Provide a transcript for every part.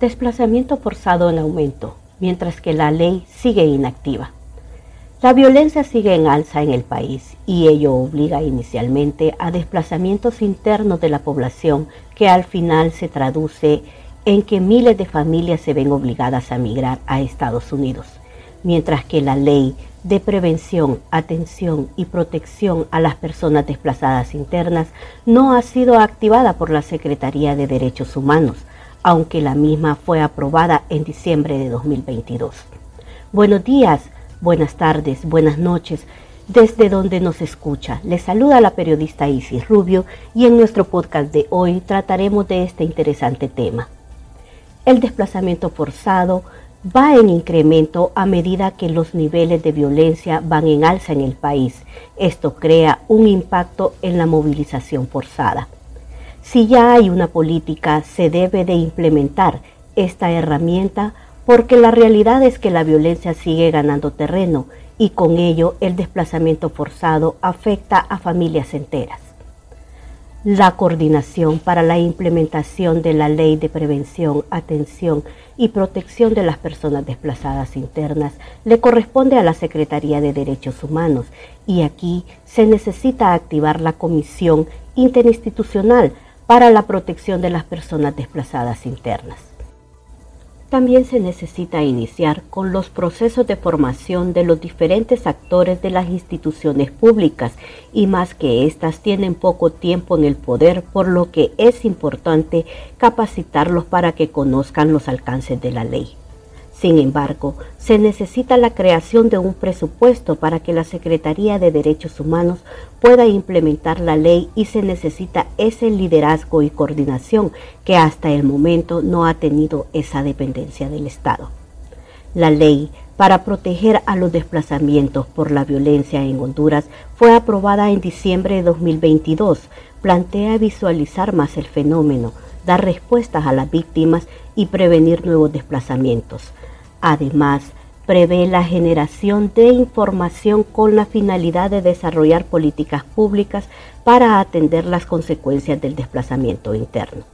Desplazamiento forzado en aumento, mientras que la ley sigue inactiva. La violencia sigue en alza en el país y ello obliga inicialmente a desplazamientos internos de la población que al final se traduce en que miles de familias se ven obligadas a migrar a Estados Unidos, mientras que la ley de prevención, atención y protección a las personas desplazadas internas no ha sido activada por la Secretaría de Derechos Humanos, aunque la misma fue aprobada en diciembre de 2022. Buenos días, buenas tardes, buenas noches, desde donde nos escucha. Les saluda la periodista Isis Rubio y en nuestro podcast de hoy trataremos de este interesante tema. El desplazamiento forzado va en incremento a medida que los niveles de violencia van en alza en el país. Esto crea un impacto en la movilización forzada. Si ya hay una política, se debe de implementar esta herramienta porque la realidad es que la violencia sigue ganando terreno y con ello el desplazamiento forzado afecta a familias enteras. La coordinación para la implementación de la Ley de Prevención, Atención y Protección de las Personas Desplazadas Internas le corresponde a la Secretaría de Derechos Humanos y aquí se necesita activar la Comisión Interinstitucional para la protección de las personas desplazadas internas. También se necesita iniciar con los procesos de formación de los diferentes actores de las instituciones públicas y más que éstas tienen poco tiempo en el poder, por lo que es importante capacitarlos para que conozcan los alcances de la ley. Sin embargo, se necesita la creación de un presupuesto para que la Secretaría de Derechos Humanos pueda implementar la ley y se necesita ese liderazgo y coordinación que hasta el momento no ha tenido esa dependencia del Estado. La ley para proteger a los desplazamientos por la violencia en Honduras fue aprobada en diciembre de 2022. Plantea visualizar más el fenómeno, dar respuestas a las víctimas y prevenir nuevos desplazamientos. Además, prevé la generación de información con la finalidad de desarrollar políticas públicas para atender las consecuencias del desplazamiento interno.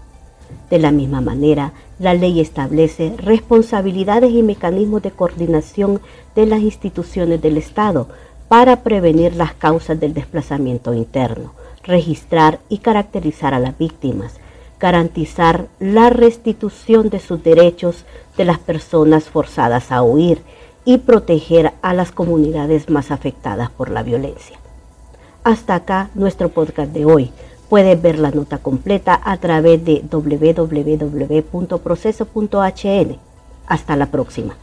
De la misma manera, la ley establece responsabilidades y mecanismos de coordinación de las instituciones del Estado para prevenir las causas del desplazamiento interno, registrar y caracterizar a las víctimas, garantizar la restitución de sus derechos de las personas forzadas a huir y proteger a las comunidades más afectadas por la violencia. Hasta acá nuestro podcast de hoy. Puedes ver la nota completa a través de www.proceso.hn. Hasta la próxima.